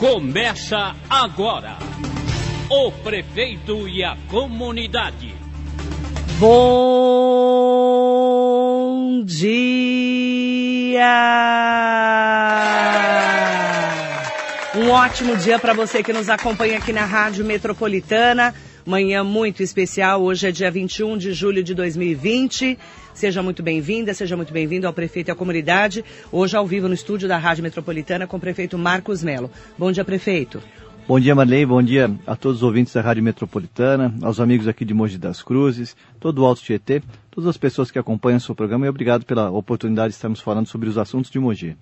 Começa agora. O prefeito e a comunidade. Bom dia! Um ótimo dia para você que nos acompanha aqui na Rádio Metropolitana. Manhã muito especial. Hoje é dia 21 de julho de 2020. Seja muito bem-vinda, seja muito bem-vindo ao prefeito e à comunidade. Hoje ao vivo no estúdio da Rádio Metropolitana com o prefeito Marcos Melo. Bom dia, prefeito. Bom dia, Marley. Bom dia a todos os ouvintes da Rádio Metropolitana, aos amigos aqui de Mogi das Cruzes, todo o Alto Tietê, todas as pessoas que acompanham o seu programa e obrigado pela oportunidade de estarmos falando sobre os assuntos de Mogi.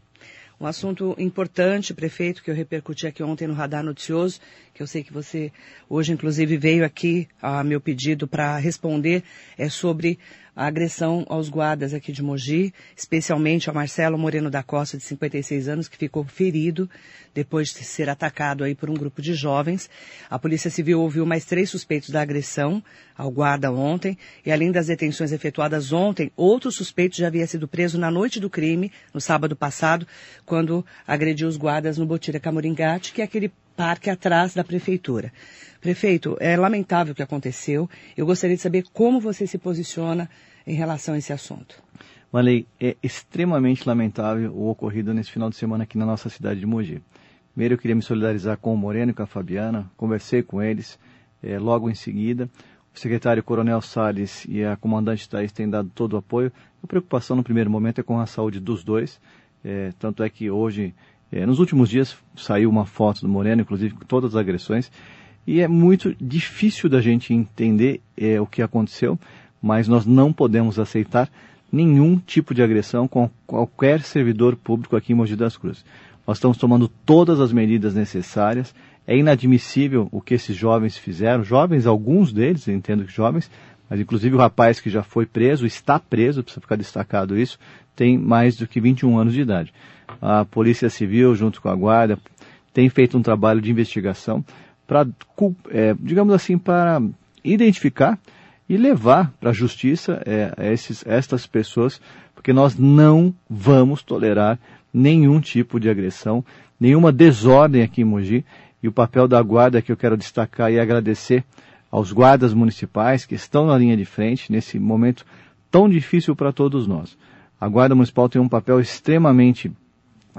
Um assunto importante, prefeito, que eu repercuti aqui ontem no Radar Noticioso, que eu sei que você hoje, inclusive, veio aqui a meu pedido para responder, é sobre a agressão aos guardas aqui de Mogi, especialmente ao Marcelo Moreno da Costa, de 56 anos, que ficou ferido depois de ser atacado aí por um grupo de jovens. A Polícia Civil ouviu mais três suspeitos da agressão ao guarda ontem, e além das detenções efetuadas ontem, outro suspeito já havia sido preso na noite do crime, no sábado passado, quando agrediu os guardas no Botira Camoringate, que é aquele parque atrás da prefeitura. Prefeito, é lamentável o que aconteceu. Eu gostaria de saber como você se posiciona em relação a esse assunto. Malei, é extremamente lamentável o ocorrido nesse final de semana aqui na nossa cidade de Mogi. Primeiro eu queria me solidarizar com o Moreno e com a Fabiana, conversei com eles é, logo em seguida. O secretário Coronel Salles e a comandante Thais têm dado todo o apoio. A preocupação no primeiro momento é com a saúde dos dois. É, tanto é que hoje, é, nos últimos dias, saiu uma foto do Moreno, inclusive com todas as agressões. E é muito difícil da gente entender é, o que aconteceu, mas nós não podemos aceitar nenhum tipo de agressão com qualquer servidor público aqui em Mogi das Cruzes. Nós estamos tomando todas as medidas necessárias. É inadmissível o que esses jovens fizeram. Jovens, alguns deles, entendo que jovens, mas inclusive o rapaz que já foi preso, está preso, precisa ficar destacado isso, tem mais do que 21 anos de idade. A Polícia Civil, junto com a Guarda, tem feito um trabalho de investigação para, é, digamos assim, para identificar e levar para a justiça é, esses, estas pessoas, porque nós não vamos tolerar nenhum tipo de agressão, nenhuma desordem aqui em Mogi. E o papel da guarda que eu quero destacar e agradecer aos guardas municipais que estão na linha de frente nesse momento tão difícil para todos nós. A guarda municipal tem um papel extremamente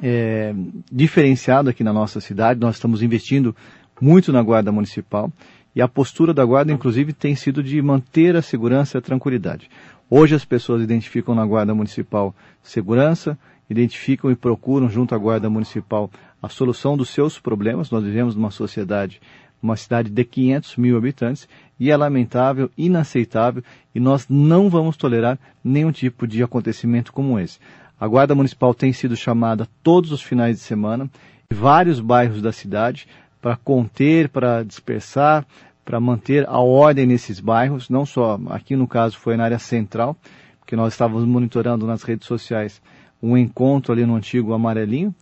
é, diferenciado aqui na nossa cidade. Nós estamos investindo muito na guarda municipal e a postura da guarda, inclusive, tem sido de manter a segurança e a tranquilidade. Hoje as pessoas identificam na guarda municipal segurança, identificam e procuram junto à guarda municipal a solução dos seus problemas. Nós vivemos numa sociedade, uma cidade de 500 mil habitantes e é lamentável, inaceitável e nós não vamos tolerar nenhum tipo de acontecimento como esse. A guarda municipal tem sido chamada todos os finais de semana em vários bairros da cidade para conter, para dispersar, para manter a ordem nesses bairros, não só aqui no caso foi na área central, porque nós estávamos monitorando nas redes sociais um encontro ali no antigo Amarelinho,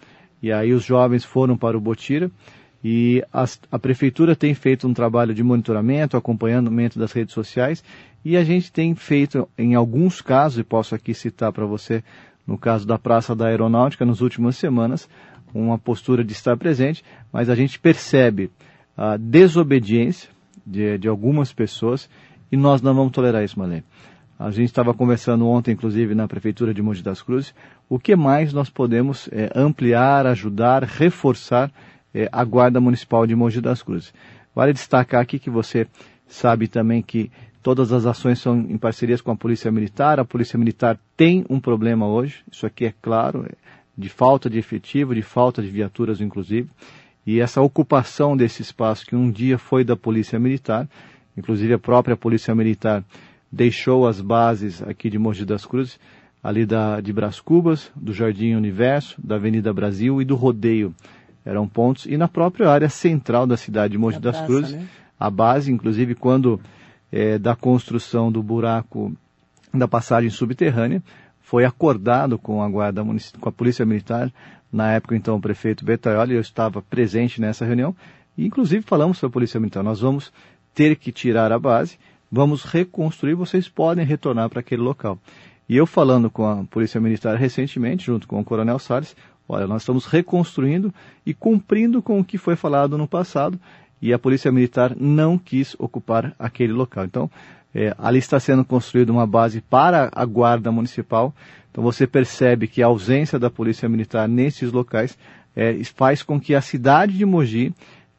e aí os jovens foram para o Botira, e a prefeitura tem feito um trabalho de monitoramento, acompanhamento das redes sociais, e a gente tem feito, em alguns casos, e posso aqui citar para você, no caso da Praça da Aeronáutica, nas últimas semanas, uma postura de estar presente, mas a gente percebe a desobediência de, de algumas pessoas e nós não vamos tolerar isso, Malê. A gente estava conversando ontem, inclusive, na Prefeitura de Monte das Cruzes, o que mais nós podemos é, ampliar, ajudar, reforçar é, a Guarda Municipal de Monte das Cruzes. Vale destacar aqui que você sabe também que todas as ações são em parcerias com a Polícia Militar. A Polícia Militar tem um problema hoje, isso aqui é claro, é, de falta de efetivo, de falta de viaturas, inclusive, e essa ocupação desse espaço que um dia foi da Polícia Militar, inclusive a própria Polícia Militar deixou as bases aqui de Mogi das Cruzes, ali da, de Brás Cubas, do Jardim Universo, da Avenida Brasil e do Rodeio. Eram pontos, e na própria área central da cidade de Mogi das praça, Cruzes, né? a base, inclusive quando é, da construção do buraco da passagem subterrânea, foi acordado com a guarda com a polícia militar, na época então o prefeito Betaioli, eu estava presente nessa reunião, e inclusive falamos para a polícia militar, nós vamos ter que tirar a base, vamos reconstruir, vocês podem retornar para aquele local. E eu falando com a polícia militar recentemente, junto com o coronel Salles, olha, nós estamos reconstruindo e cumprindo com o que foi falado no passado e a Polícia Militar não quis ocupar aquele local. Então, é, ali está sendo construída uma base para a Guarda Municipal. Então, você percebe que a ausência da Polícia Militar nesses locais é, faz com que a cidade de Mogi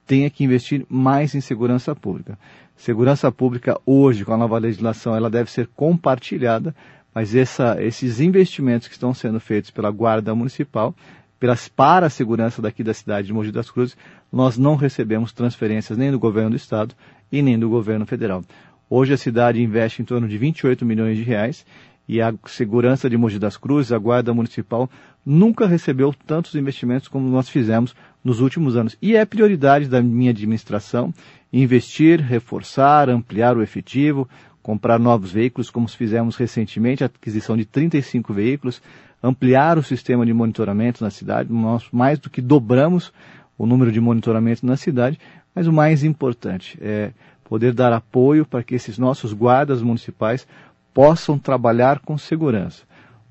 tenha que investir mais em segurança pública. Segurança pública hoje, com a nova legislação, ela deve ser compartilhada, mas essa, esses investimentos que estão sendo feitos pela Guarda Municipal, pelas, para a segurança daqui da cidade de Mogi das Cruzes, nós não recebemos transferências nem do governo do estado e nem do governo federal. Hoje a cidade investe em torno de 28 milhões de reais e a segurança de Mogi das Cruzes, a Guarda Municipal, nunca recebeu tantos investimentos como nós fizemos nos últimos anos. E é prioridade da minha administração investir, reforçar, ampliar o efetivo, comprar novos veículos, como fizemos recentemente, a aquisição de 35 veículos, ampliar o sistema de monitoramento na cidade, nós mais do que dobramos o número de monitoramento na cidade, mas o mais importante é poder dar apoio para que esses nossos guardas municipais possam trabalhar com segurança.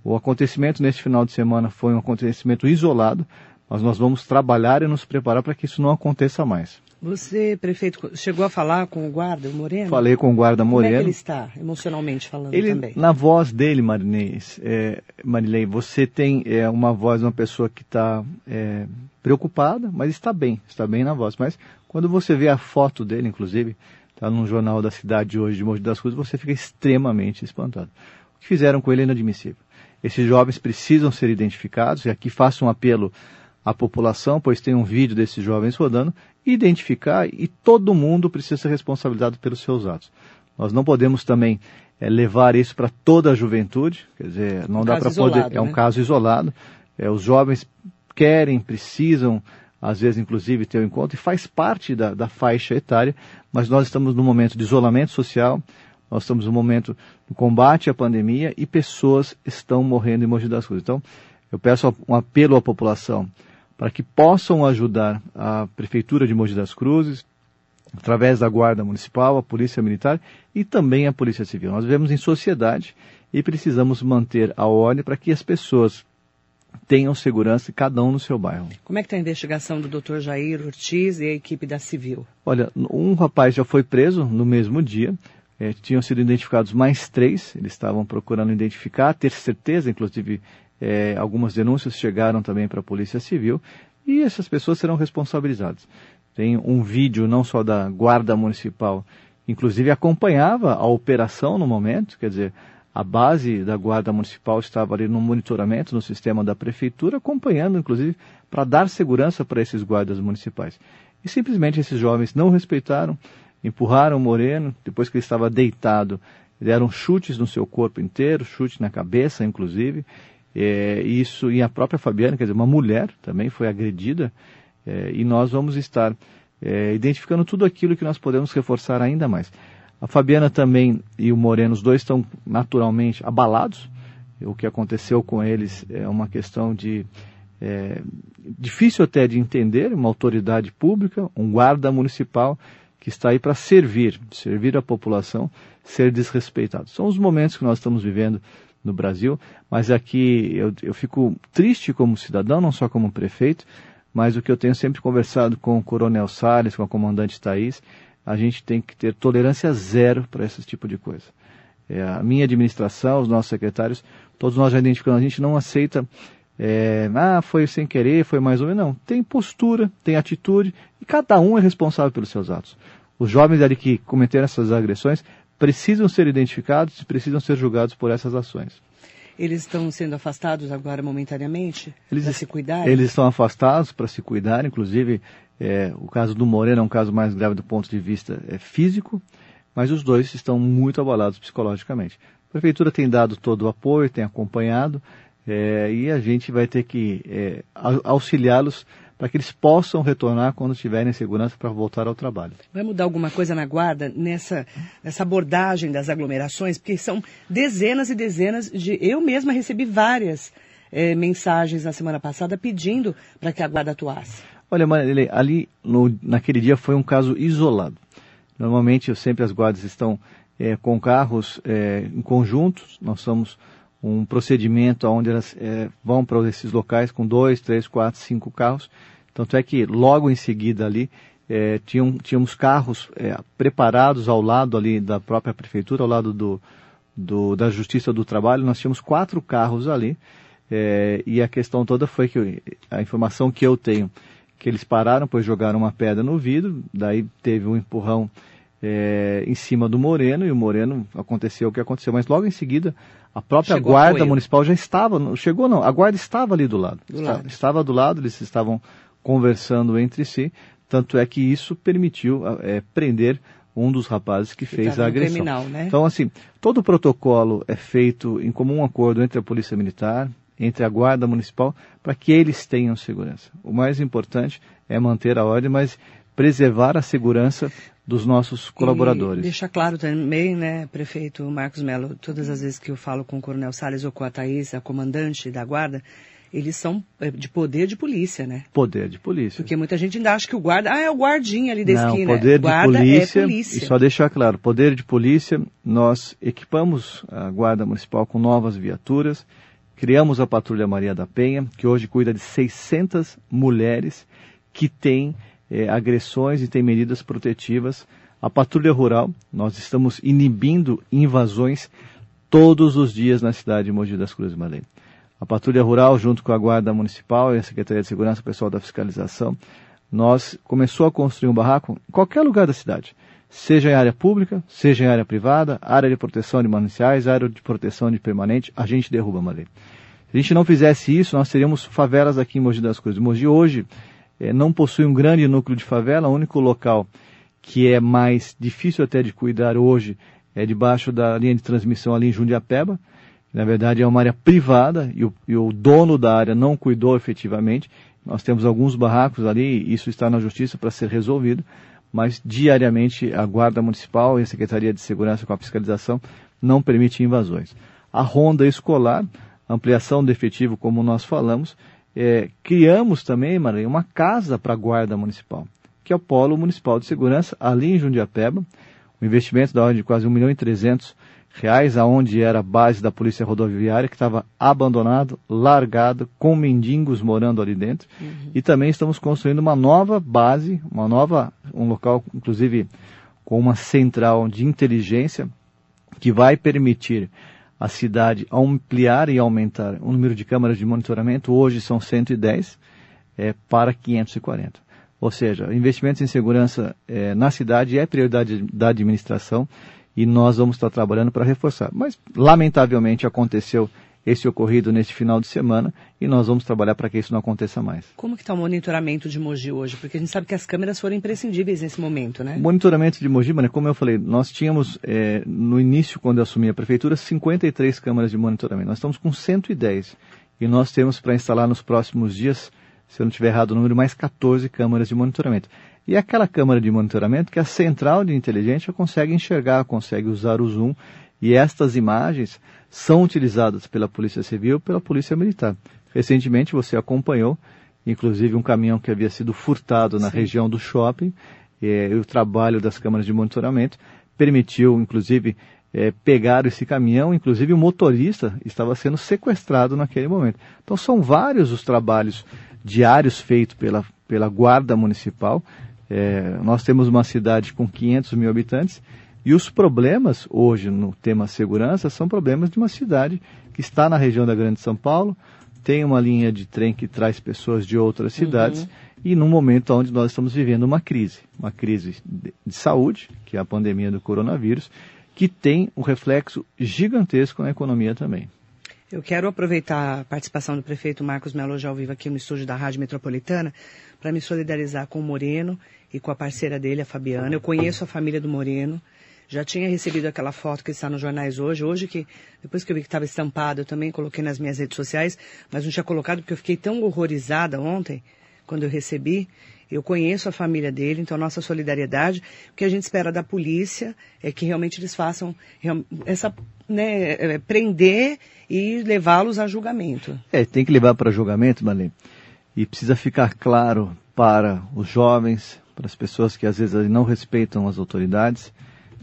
O acontecimento neste final de semana foi um acontecimento isolado, mas nós vamos trabalhar e nos preparar para que isso não aconteça mais. Você, prefeito, chegou a falar com o guarda, o Moreno? Falei com o guarda Moreno. Como é que ele está, emocionalmente falando ele, também? Na voz dele, Marinês, é, Marilei, você tem é, uma voz de uma pessoa que está é, preocupada, mas está bem, está bem na voz. Mas quando você vê a foto dele, inclusive, está num jornal da cidade hoje de Mogi das Cruzes, você fica extremamente espantado. O que fizeram com ele é inadmissível. Esses jovens precisam ser identificados, e aqui faço um apelo à população, pois tem um vídeo desses jovens rodando, identificar e todo mundo precisa ser responsabilizado pelos seus atos. Nós não podemos também é, levar isso para toda a juventude, quer dizer, não um dá para poder. É um né? caso isolado. É, os jovens querem, precisam, às vezes inclusive ter o um encontro, e faz parte da, da faixa etária, mas nós estamos num momento de isolamento social, nós estamos num momento de combate à pandemia e pessoas estão morrendo em Mogi das Cruzes. Então, eu peço um apelo à população para que possam ajudar a Prefeitura de Mogi das Cruzes, através da Guarda Municipal, a Polícia Militar e também a Polícia Civil. Nós vivemos em sociedade e precisamos manter a ordem para que as pessoas tenham segurança, cada um no seu bairro. Como é que está a investigação do Dr. Jair Ortiz e a equipe da Civil? Olha, um rapaz já foi preso no mesmo dia. É, tinham sido identificados mais três, eles estavam procurando identificar, ter certeza, inclusive é, algumas denúncias chegaram também para a Polícia Civil e essas pessoas serão responsabilizadas. Tem um vídeo não só da Guarda Municipal, inclusive acompanhava a operação no momento, quer dizer, a base da Guarda Municipal estava ali no monitoramento no sistema da Prefeitura, acompanhando, inclusive, para dar segurança para esses guardas municipais. E simplesmente esses jovens não respeitaram, empurraram o Moreno, depois que ele estava deitado, deram chutes no seu corpo inteiro, chute na cabeça, inclusive, é, isso, e a própria Fabiana, quer dizer, uma mulher também foi agredida, é, e nós vamos estar é, identificando tudo aquilo que nós podemos reforçar ainda mais. A Fabiana também e o Moreno, os dois estão naturalmente abalados. O que aconteceu com eles é uma questão de é, difícil até de entender, uma autoridade pública, um guarda municipal que está aí para servir, servir a população, ser desrespeitado. São os momentos que nós estamos vivendo no Brasil, mas aqui eu, eu fico triste como cidadão, não só como prefeito, mas o que eu tenho sempre conversado com o Coronel Salles, com a comandante Thaís, a gente tem que ter tolerância zero para esse tipo de coisa. É, a minha administração, os nossos secretários, todos nós já identificamos, a gente não aceita, é, ah, foi sem querer, foi mais ou menos, não. Tem postura, tem atitude, e cada um é responsável pelos seus atos. Os jovens ali que cometeram essas agressões precisam ser identificados e precisam ser julgados por essas ações. Eles estão sendo afastados agora momentaneamente eles, para se cuidar? Eles estão afastados para se cuidar, inclusive é, o caso do Moreno é um caso mais grave do ponto de vista é, físico, mas os dois estão muito abalados psicologicamente. A prefeitura tem dado todo o apoio, tem acompanhado, é, e a gente vai ter que é, auxiliá-los para que eles possam retornar quando estiverem em segurança para voltar ao trabalho. Vai mudar alguma coisa na guarda nessa, nessa abordagem das aglomerações? Porque são dezenas e dezenas de. Eu mesma recebi várias é, mensagens na semana passada pedindo para que a guarda atuasse. Olha, Marilei, ali no, naquele dia foi um caso isolado. Normalmente sempre as guardas estão é, com carros é, em conjuntos, nós somos um procedimento onde elas é, vão para esses locais com dois, três, quatro, cinco carros. Tanto é que logo em seguida ali é, tinham, tínhamos carros é, preparados ao lado ali da própria prefeitura, ao lado do, do, da Justiça do Trabalho. Nós tínhamos quatro carros ali é, e a questão toda foi que a informação que eu tenho que eles pararam, pois jogaram uma pedra no vidro, daí teve um empurrão é, em cima do Moreno e o Moreno aconteceu o que aconteceu, mas logo em seguida a própria chegou guarda municipal já estava, chegou não, a guarda estava ali do lado, do estava, lado. estava do lado, eles estavam conversando entre si, tanto é que isso permitiu é, prender um dos rapazes que, que fez a agressão. Criminal, né? Então, assim, todo o protocolo é feito em comum acordo entre a Polícia Militar, entre a Guarda Municipal, para que eles tenham segurança. O mais importante é manter a ordem, mas preservar a segurança dos nossos colaboradores. E deixar claro também, né, prefeito Marcos Melo, todas as vezes que eu falo com o Coronel Salles ou com a Thaís, a comandante da Guarda, eles são é, de poder de polícia, né? Poder de polícia. Porque muita gente ainda acha que o guarda, ah, é o guardinha ali da Não, esquina. poder guarda de polícia, é polícia. E só deixar claro, poder de polícia, nós equipamos a Guarda Municipal com novas viaturas, criamos a Patrulha Maria da Penha, que hoje cuida de 600 mulheres que têm é, agressões e têm medidas protetivas. A Patrulha Rural, nós estamos inibindo invasões todos os dias na cidade de Mogi das Cruzes Malém. A Patrulha Rural, junto com a Guarda Municipal e a Secretaria de Segurança, o pessoal da fiscalização, nós começou a construir um barraco em qualquer lugar da cidade seja em área pública, seja em área privada, área de proteção de mananciais, área de proteção de permanente, a gente derruba a lei. Se a gente não fizesse isso, nós teríamos favelas aqui em Mogi das Cruzes. Mogi hoje não possui um grande núcleo de favela, o único local que é mais difícil até de cuidar hoje é debaixo da linha de transmissão ali em Jundiapeba. Na verdade é uma área privada e o, e o dono da área não cuidou efetivamente. Nós temos alguns barracos ali, isso está na justiça para ser resolvido mas diariamente a Guarda Municipal e a Secretaria de Segurança com a fiscalização não permite invasões. A ronda escolar, ampliação do efetivo, como nós falamos, é, criamos também, Maria, uma casa para a Guarda Municipal, que é o Polo Municipal de Segurança, ali em Jundiapeba, um investimento da ordem de quase 1 milhão e 300 reais, aonde era a base da polícia rodoviária, que estava abandonado, largado, com mendigos morando ali dentro. Uhum. E também estamos construindo uma nova base, uma nova, um local, inclusive, com uma central de inteligência, que vai permitir a cidade ampliar e aumentar o número de câmaras de monitoramento. Hoje são 110 é, para 540. Ou seja, investimentos em segurança é, na cidade é prioridade da administração e nós vamos estar trabalhando para reforçar. Mas, lamentavelmente, aconteceu esse ocorrido neste final de semana e nós vamos trabalhar para que isso não aconteça mais. Como que está o monitoramento de Mogi hoje? Porque a gente sabe que as câmeras foram imprescindíveis nesse momento, né? O monitoramento de Mogi, mano, como eu falei, nós tínhamos é, no início, quando eu assumi a prefeitura, 53 câmeras de monitoramento. Nós estamos com 110 e nós temos para instalar nos próximos dias, se eu não estiver errado o número, mais 14 câmeras de monitoramento. E aquela câmera de monitoramento que a central de inteligência consegue enxergar, consegue usar o zoom, e estas imagens são utilizadas pela Polícia Civil e pela Polícia Militar. Recentemente você acompanhou, inclusive, um caminhão que havia sido furtado na Sim. região do shopping, e o trabalho das câmeras de monitoramento permitiu, inclusive, é, pegar esse caminhão, inclusive o motorista estava sendo sequestrado naquele momento. Então são vários os trabalhos diários feitos pela, pela Guarda Municipal, é, nós temos uma cidade com 500 mil habitantes e os problemas hoje no tema segurança são problemas de uma cidade que está na região da Grande São Paulo, tem uma linha de trem que traz pessoas de outras cidades uhum. e num momento onde nós estamos vivendo uma crise, uma crise de, de saúde, que é a pandemia do coronavírus, que tem um reflexo gigantesco na economia também. Eu quero aproveitar a participação do prefeito Marcos Melo já ao vivo aqui no estúdio da Rádio Metropolitana para me solidarizar com o Moreno e com a parceira dele, a Fabiana. Eu conheço a família do Moreno. Já tinha recebido aquela foto que está nos jornais hoje. Hoje que, depois que eu vi que estava estampado, eu também coloquei nas minhas redes sociais, mas não tinha colocado porque eu fiquei tão horrorizada ontem, quando eu recebi. Eu conheço a família dele, então nossa solidariedade. O que a gente espera da polícia é que realmente eles façam essa, né, é, prender e levá-los a julgamento. É, tem que levar para julgamento, Marlene. E precisa ficar claro para os jovens, para as pessoas que às vezes não respeitam as autoridades,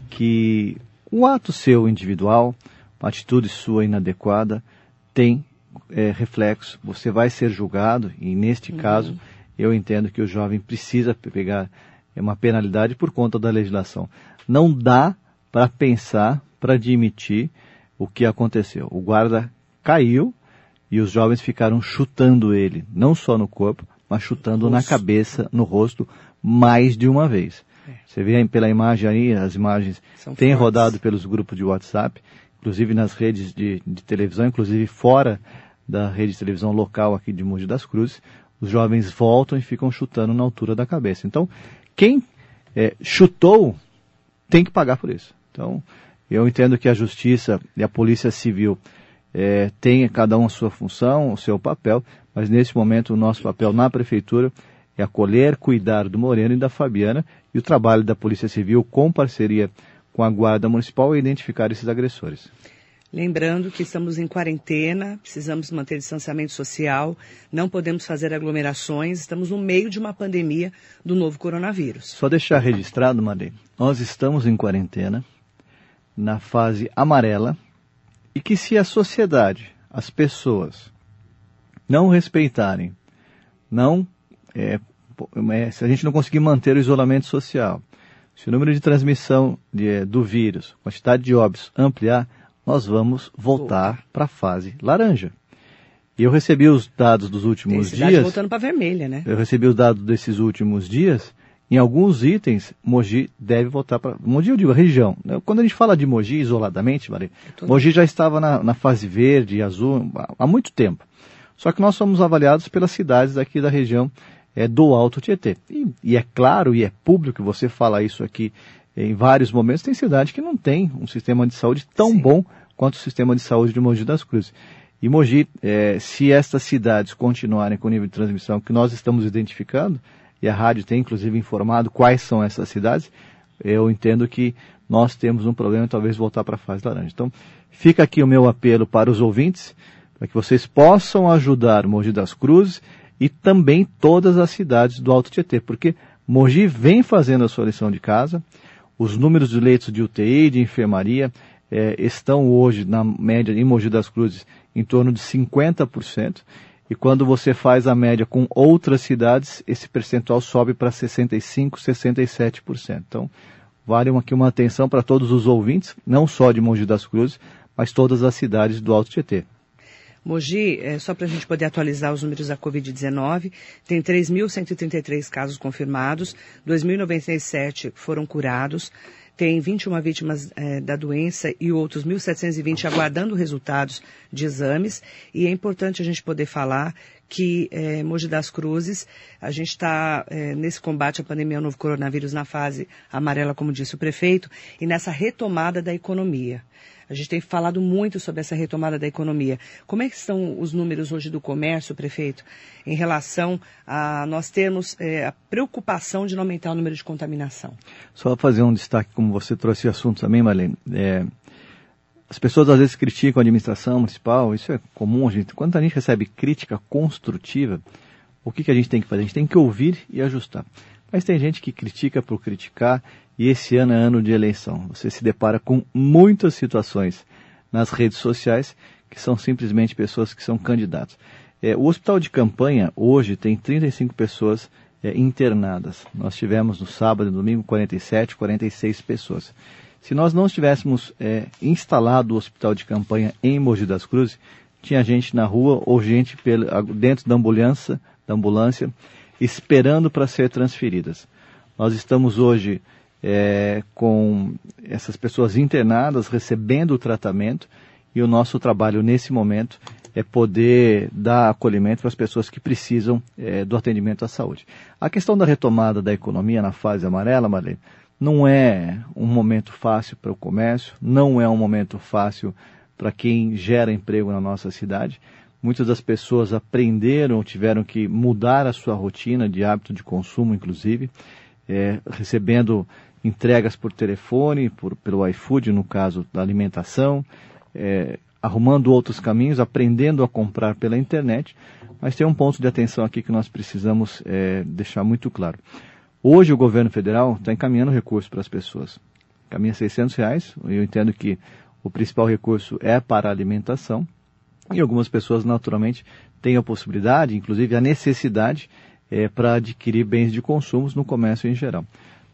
que um ato seu individual, uma atitude sua inadequada, tem é, reflexo, você vai ser julgado, e neste uhum. caso, eu entendo que o jovem precisa pegar uma penalidade por conta da legislação. Não dá para pensar, para admitir o que aconteceu. O guarda caiu e os jovens ficaram chutando ele, não só no corpo, mas chutando na cabeça, no rosto, mais de uma vez. É. Você vê pela imagem aí, as imagens têm rodado pelos grupos de WhatsApp, inclusive nas redes de, de, televisão, inclusive fora da rede de televisão local aqui de Mogi das Cruzes, os jovens voltam e ficam chutando na altura da cabeça. Então, quem é, chutou tem que pagar por isso. Então, eu entendo que a justiça e a polícia civil é, tem cada um a sua função, o seu papel, mas nesse momento o nosso papel na prefeitura é acolher, cuidar do Moreno e da Fabiana e o trabalho da Polícia Civil com parceria com a Guarda Municipal é identificar esses agressores. Lembrando que estamos em quarentena, precisamos manter distanciamento social, não podemos fazer aglomerações, estamos no meio de uma pandemia do novo coronavírus. Só deixar registrado, Marlene, nós estamos em quarentena, na fase amarela, e que se a sociedade, as pessoas, não respeitarem, não é, é, se a gente não conseguir manter o isolamento social, se o número de transmissão de, é, do vírus, quantidade de óbitos ampliar, nós vamos voltar para a fase laranja. E eu recebi os dados dos últimos Tem dias. voltando para vermelha, né? Eu recebi os dados desses últimos dias. Em alguns itens, Mogi deve voltar para. Mogi, eu digo, a região. Quando a gente fala de Mogi isoladamente, Maria, Mogi já estava na, na fase verde e azul há muito tempo. Só que nós somos avaliados pelas cidades daqui da região é, do Alto Tietê. E, e, é claro e é público, você fala isso aqui em vários momentos, tem cidade que não tem um sistema de saúde tão Sim. bom quanto o sistema de saúde de Mogi das Cruzes. E Mogi, é, se estas cidades continuarem com o nível de transmissão que nós estamos identificando, e a rádio tem inclusive informado quais são essas cidades, eu entendo que nós temos um problema e talvez voltar para a fase laranja. Então, fica aqui o meu apelo para os ouvintes, para que vocês possam ajudar Mogi das Cruzes e também todas as cidades do Alto Tietê, porque Mogi vem fazendo a sua lição de casa, os números de leitos de UTI, de enfermaria, é, estão hoje, na média, em Mogi das Cruzes, em torno de 50%, e quando você faz a média com outras cidades, esse percentual sobe para 65%, 67%. Então, vale aqui uma atenção para todos os ouvintes, não só de Mogi das Cruzes, mas todas as cidades do Alto Tietê. Mogi, é, só para a gente poder atualizar os números da Covid-19, tem 3.133 casos confirmados, 2.097 foram curados, tem 21 vítimas é, da doença e outros 1.720 aguardando resultados de exames. E é importante a gente poder falar que é, Mogi das Cruzes, a gente está é, nesse combate à pandemia ao novo coronavírus na fase amarela, como disse o prefeito, e nessa retomada da economia. A gente tem falado muito sobre essa retomada da economia. Como é que estão os números hoje do comércio, prefeito, em relação a nós termos é, a preocupação de não aumentar o número de contaminação? Só fazer um destaque, como você trouxe o assunto também, Marlene. É, as pessoas às vezes criticam a administração municipal, isso é comum, gente, quando a gente recebe crítica construtiva, o que, que a gente tem que fazer? A gente tem que ouvir e ajustar. Mas tem gente que critica por criticar e esse ano é ano de eleição. Você se depara com muitas situações nas redes sociais que são simplesmente pessoas que são candidatos. É, o hospital de campanha hoje tem 35 pessoas é, internadas. Nós tivemos no sábado e domingo 47, 46 pessoas. Se nós não tivéssemos é, instalado o hospital de campanha em Mogi das Cruzes, tinha gente na rua ou gente dentro da ambulância, da ambulância esperando para ser transferidas. Nós estamos hoje é, com essas pessoas internadas, recebendo o tratamento, e o nosso trabalho nesse momento é poder dar acolhimento para as pessoas que precisam é, do atendimento à saúde. A questão da retomada da economia na fase amarela, Marlene, não é um momento fácil para o comércio, não é um momento fácil para quem gera emprego na nossa cidade. Muitas das pessoas aprenderam, tiveram que mudar a sua rotina de hábito de consumo, inclusive, é, recebendo entregas por telefone, por, pelo iFood, no caso da alimentação, é, arrumando outros caminhos, aprendendo a comprar pela internet. Mas tem um ponto de atenção aqui que nós precisamos é, deixar muito claro. Hoje o governo federal está encaminhando recursos para as pessoas. Caminha 600 reais. Eu entendo que o principal recurso é para a alimentação. E algumas pessoas, naturalmente, têm a possibilidade, inclusive a necessidade, é, para adquirir bens de consumo no comércio em geral.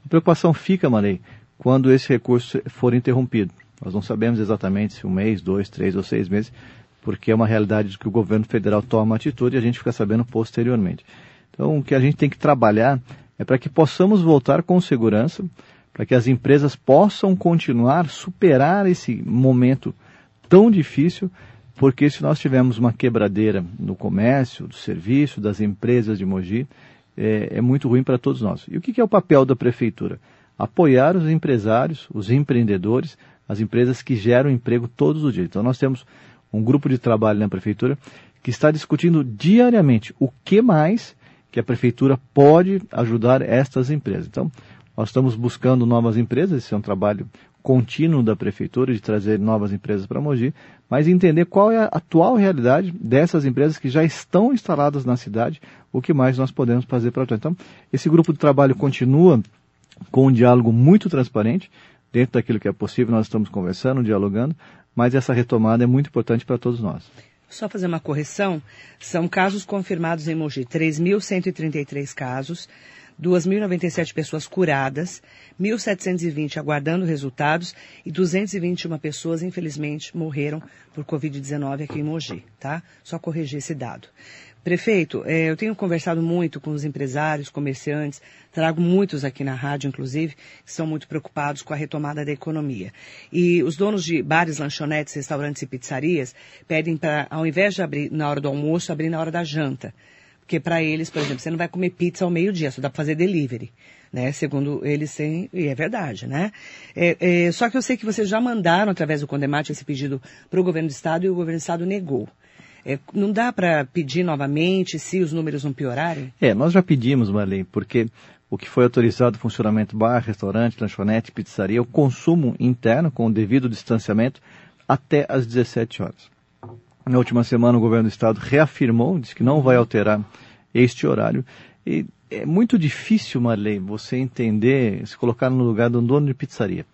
A preocupação fica, Marei, quando esse recurso for interrompido. Nós não sabemos exatamente se um mês, dois, três ou seis meses, porque é uma realidade de que o governo federal toma atitude e a gente fica sabendo posteriormente. Então, o que a gente tem que trabalhar é para que possamos voltar com segurança, para que as empresas possam continuar, superar esse momento tão difícil, porque se nós tivermos uma quebradeira no comércio, do serviço, das empresas de Mogi, é, é muito ruim para todos nós. E o que, que é o papel da prefeitura? Apoiar os empresários, os empreendedores, as empresas que geram emprego todos os dias. Então nós temos um grupo de trabalho na prefeitura que está discutindo diariamente o que mais que a prefeitura pode ajudar estas empresas. Então, nós estamos buscando novas empresas, esse é um trabalho contínuo da prefeitura de trazer novas empresas para Mogi, mas entender qual é a atual realidade dessas empresas que já estão instaladas na cidade, o que mais nós podemos fazer para. Então, esse grupo de trabalho continua com um diálogo muito transparente, dentro daquilo que é possível, nós estamos conversando, dialogando, mas essa retomada é muito importante para todos nós. Só fazer uma correção, são casos confirmados em Mogi, 3.133 casos, 2.097 pessoas curadas, 1.720 aguardando resultados e 221 pessoas, infelizmente, morreram por Covid-19 aqui em Mogi, tá? Só corrigir esse dado. Prefeito, é, eu tenho conversado muito com os empresários, comerciantes, trago muitos aqui na rádio, inclusive, que são muito preocupados com a retomada da economia. E os donos de bares, lanchonetes, restaurantes e pizzarias pedem para, ao invés de abrir na hora do almoço, abrir na hora da janta. Porque para eles, por exemplo, você não vai comer pizza ao meio-dia, só dá para fazer delivery. Né? Segundo eles e é verdade, né? É, é, só que eu sei que vocês já mandaram, através do Condemate, esse pedido para o governo do Estado e o governo do Estado negou. É, não dá para pedir novamente se os números não piorarem? É, nós já pedimos, Marlene, porque o que foi autorizado funcionamento bar, restaurante, lanchonete, pizzaria, o consumo interno com o devido distanciamento até às 17 horas. Na última semana o governo do estado reafirmou, disse que não vai alterar este horário. E é muito difícil, Marley, você entender, se colocar no lugar um dono de pizzaria.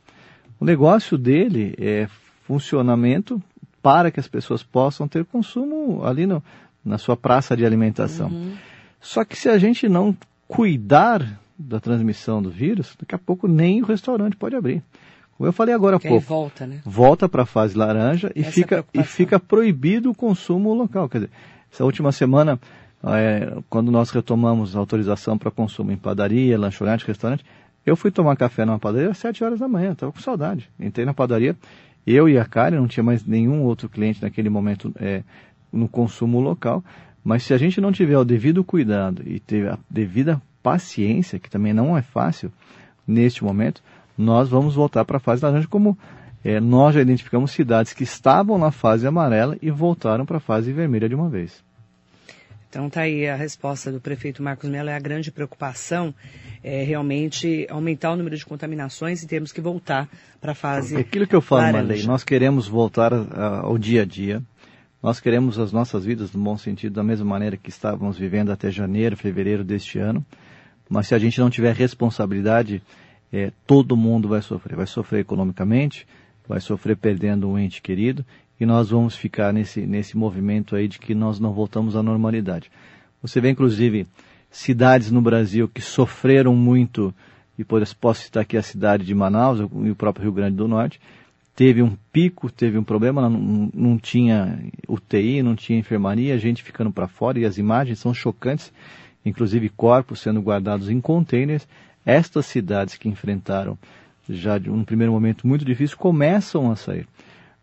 O negócio dele é funcionamento para que as pessoas possam ter consumo ali no, na sua praça de alimentação. Uhum. Só que se a gente não cuidar da transmissão do vírus, daqui a pouco nem o restaurante pode abrir. Como eu falei agora há pouco, volta, né? volta para a fase laranja e fica, é e fica proibido o consumo local. Quer dizer, essa última semana, é, quando nós retomamos a autorização para consumo em padaria, lanchonete, restaurante, eu fui tomar café numa padaria às 7 horas da manhã, estava com saudade. Entrei na padaria, eu e a Karen, não tinha mais nenhum outro cliente naquele momento é, no consumo local, mas se a gente não tiver o devido cuidado e ter a devida paciência, que também não é fácil neste momento, nós vamos voltar para a fase laranja como é, nós já identificamos cidades que estavam na fase amarela e voltaram para a fase vermelha de uma vez. Então tá aí a resposta do prefeito Marcos Mello, é a grande preocupação é realmente aumentar o número de contaminações e temos que voltar para a fase é Aquilo que eu falo, Marley, nós queremos voltar a, ao dia a dia, nós queremos as nossas vidas, no bom sentido, da mesma maneira que estávamos vivendo até janeiro, fevereiro deste ano, mas se a gente não tiver responsabilidade, é, todo mundo vai sofrer. Vai sofrer economicamente, vai sofrer perdendo um ente querido e nós vamos ficar nesse, nesse movimento aí de que nós não voltamos à normalidade. Você vê, inclusive, cidades no Brasil que sofreram muito, e posso citar aqui a cidade de Manaus e o próprio Rio Grande do Norte, teve um pico, teve um problema, não, não tinha UTI, não tinha enfermaria, gente ficando para fora, e as imagens são chocantes, inclusive corpos sendo guardados em containers. Estas cidades que enfrentaram já de um primeiro momento muito difícil começam a sair.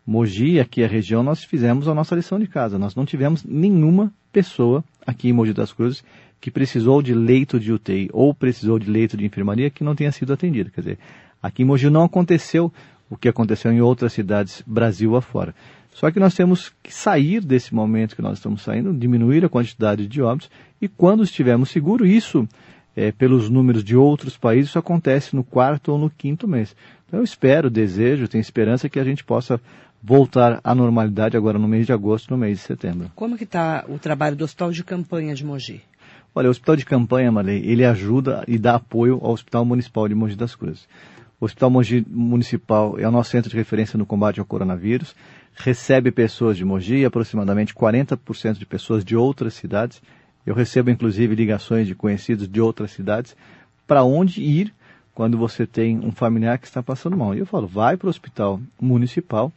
Mogi, aqui a região, nós fizemos a nossa lição de casa. Nós não tivemos nenhuma pessoa aqui em Mogi das Cruzes que precisou de leito de UTI ou precisou de leito de enfermaria que não tenha sido atendido. Quer dizer, aqui em Mogi não aconteceu o que aconteceu em outras cidades Brasil afora. Só que nós temos que sair desse momento que nós estamos saindo, diminuir a quantidade de óbitos e quando estivermos seguros, isso é, pelos números de outros países, isso acontece no quarto ou no quinto mês. Então eu espero, desejo, tenho esperança que a gente possa voltar à normalidade agora no mês de agosto, no mês de setembro. Como que está o trabalho do Hospital de Campanha de Mogi? Olha, o Hospital de Campanha, Marley, ele ajuda e dá apoio ao Hospital Municipal de Mogi das Cruzes. O Hospital Mogi Municipal é o nosso centro de referência no combate ao coronavírus, recebe pessoas de Mogi, aproximadamente 40% de pessoas de outras cidades. Eu recebo inclusive ligações de conhecidos de outras cidades para onde ir quando você tem um familiar que está passando mal. E eu falo, vai para o hospital municipal,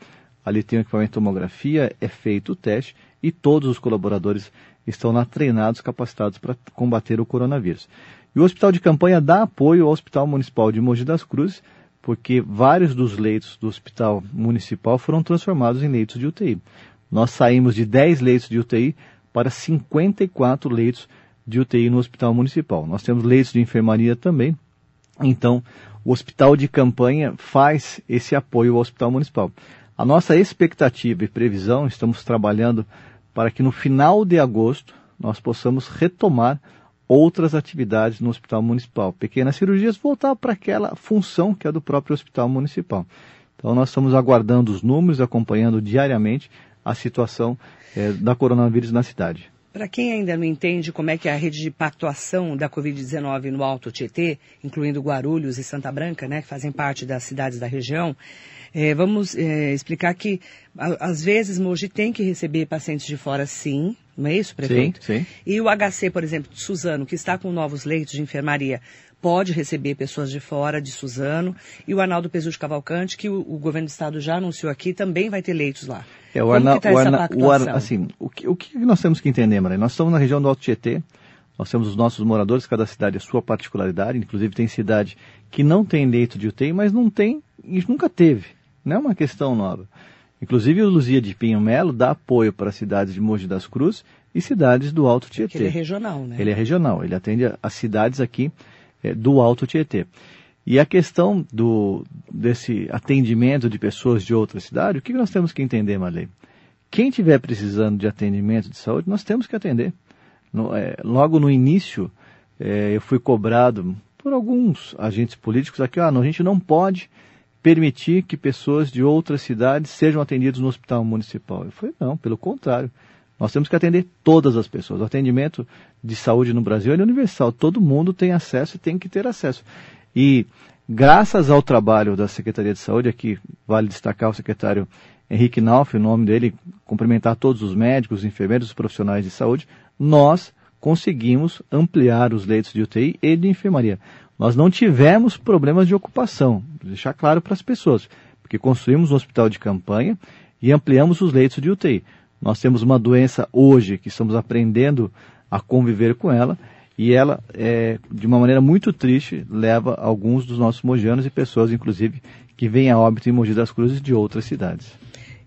ali tem o equipamento de tomografia, é feito o teste e todos os colaboradores estão lá treinados, capacitados para combater o coronavírus. E o hospital de campanha dá apoio ao Hospital Municipal de Mogi das Cruzes, porque vários dos leitos do hospital municipal foram transformados em leitos de UTI. Nós saímos de 10 leitos de UTI para 54 leitos de UTI no hospital municipal. Nós temos leitos de enfermaria também. Então, o hospital de campanha faz esse apoio ao hospital municipal. A nossa expectativa e previsão, estamos trabalhando para que no final de agosto nós possamos retomar outras atividades no hospital municipal. Pequenas cirurgias voltar para aquela função que é do próprio hospital municipal. Então nós estamos aguardando os números, acompanhando diariamente a situação é, da coronavírus na cidade. Para quem ainda não entende como é que é a rede de pactuação da Covid-19 no Alto Tietê, incluindo Guarulhos e Santa Branca, né, que fazem parte das cidades da região, é, vamos é, explicar que, a, às vezes, Mogi tem que receber pacientes de fora, sim, não é isso, prefeito? Sim, sim. E o HC, por exemplo, de Suzano, que está com novos leitos de enfermaria, pode receber pessoas de fora de Suzano. E o Arnaldo Pesucci Cavalcante, que o, o, governo do estado já anunciou aqui, também vai ter leitos lá. É, o Arnaldo, tá o Arna, o Arna, assim, o que, o que nós temos que entender, Maria? Nós estamos na região do Alto Tietê, nós temos os nossos moradores, cada cidade a sua particularidade, inclusive tem cidade que não tem leito de UTI, mas não tem e nunca teve. Não é uma questão nova. Inclusive o Luzia de Pinho Melo dá apoio para cidades de Mogi das Cruzes e cidades do Alto Tietê. Porque ele é regional, né? Ele é regional, ele atende as cidades aqui do Alto Tietê. E a questão do, desse atendimento de pessoas de outra cidade, o que nós temos que entender, Marley? Quem estiver precisando de atendimento de saúde, nós temos que atender. No, é, logo no início, é, eu fui cobrado por alguns agentes políticos aqui, ah, não, a gente não pode permitir que pessoas de outras cidades sejam atendidas no hospital municipal. Eu falei, não, pelo contrário. Nós temos que atender todas as pessoas. O atendimento de saúde no Brasil é universal. Todo mundo tem acesso e tem que ter acesso. E graças ao trabalho da Secretaria de Saúde, aqui vale destacar o secretário Henrique Nauf, o nome dele, cumprimentar todos os médicos, os enfermeiros, os profissionais de saúde, nós conseguimos ampliar os leitos de UTI e de enfermaria. Nós não tivemos problemas de ocupação, deixar claro para as pessoas, porque construímos um hospital de campanha e ampliamos os leitos de UTI. Nós temos uma doença hoje que estamos aprendendo a conviver com ela e ela, é, de uma maneira muito triste, leva alguns dos nossos mojanos e pessoas, inclusive, que vêm a óbito em Mogi das Cruzes de outras cidades.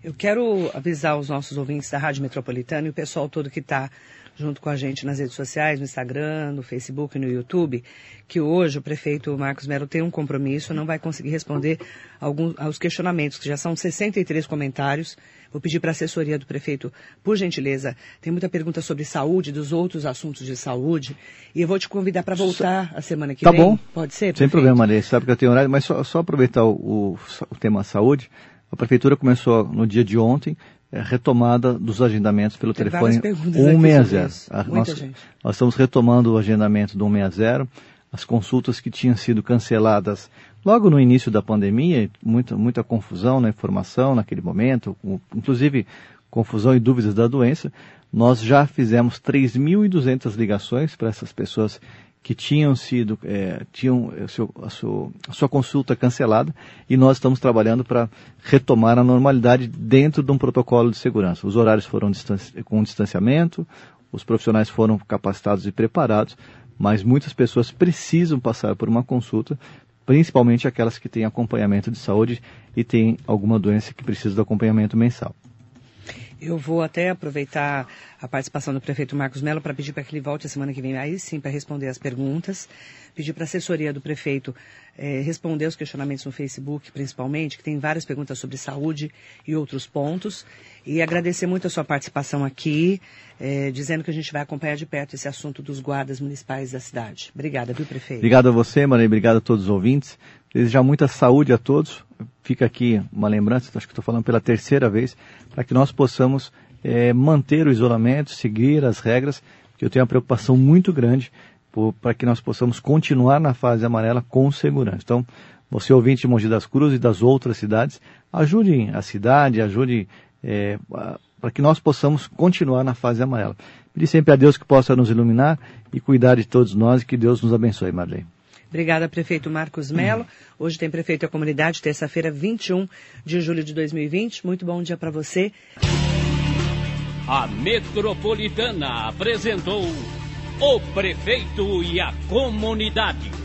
Eu quero avisar os nossos ouvintes da Rádio Metropolitana e o pessoal todo que está junto com a gente nas redes sociais, no Instagram, no Facebook, no YouTube, que hoje o prefeito Marcos Melo tem um compromisso, não vai conseguir responder alguns, aos questionamentos, que já são 63 comentários. Vou pedir para a assessoria do prefeito, por gentileza, tem muita pergunta sobre saúde, dos outros assuntos de saúde, e eu vou te convidar para voltar a semana que tá vem. Tá bom. Pode ser, prefeito? Sem problema, Maria. Sabe que eu tenho horário, mas só, só aproveitar o, o, o tema saúde. A prefeitura começou no dia de ontem é, retomada dos agendamentos pelo Tem telefone 160. Nós, nós, estamos retomando o agendamento do 160, as consultas que tinham sido canceladas logo no início da pandemia, muita, muita confusão na informação naquele momento, inclusive confusão e dúvidas da doença. Nós já fizemos 3.200 ligações para essas pessoas que tinham sido, é, tinham a, seu, a, sua, a, sua, consulta cancelada e nós estamos trabalhando para retomar a normalidade dentro de um protocolo de segurança. Os horários foram distanci com distanciamento, os profissionais foram capacitados e preparados, mas muitas pessoas precisam passar por uma consulta, principalmente aquelas que têm acompanhamento de saúde e têm alguma doença que precisa do acompanhamento mensal. Eu vou até aproveitar a participação do prefeito Marcos Mello para pedir para que ele volte a semana que vem, aí sim, para responder as perguntas. Pedir para a assessoria do prefeito é, responder os questionamentos no Facebook, principalmente, que tem várias perguntas sobre saúde e outros pontos. E agradecer muito a sua participação aqui, é, dizendo que a gente vai acompanhar de perto esse assunto dos guardas municipais da cidade. Obrigada, viu, prefeito? Obrigado a você, Maria, obrigado a todos os ouvintes. Desejar muita saúde a todos. Fica aqui uma lembrança, acho que estou falando pela terceira vez, para que nós possamos é, manter o isolamento, seguir as regras, que eu tenho uma preocupação muito grande para que nós possamos continuar na fase amarela com segurança. Então, Você ouvinte de Mogi das Cruzes e das outras cidades, ajude a cidade, ajude é, para que nós possamos continuar na fase amarela. Pedir sempre a Deus que possa nos iluminar e cuidar de todos nós e que Deus nos abençoe, Marlene. Obrigada, prefeito Marcos Melo. Hoje tem prefeito da comunidade, terça-feira, 21 de julho de 2020. Muito bom dia para você. A Metropolitana apresentou o prefeito e a comunidade.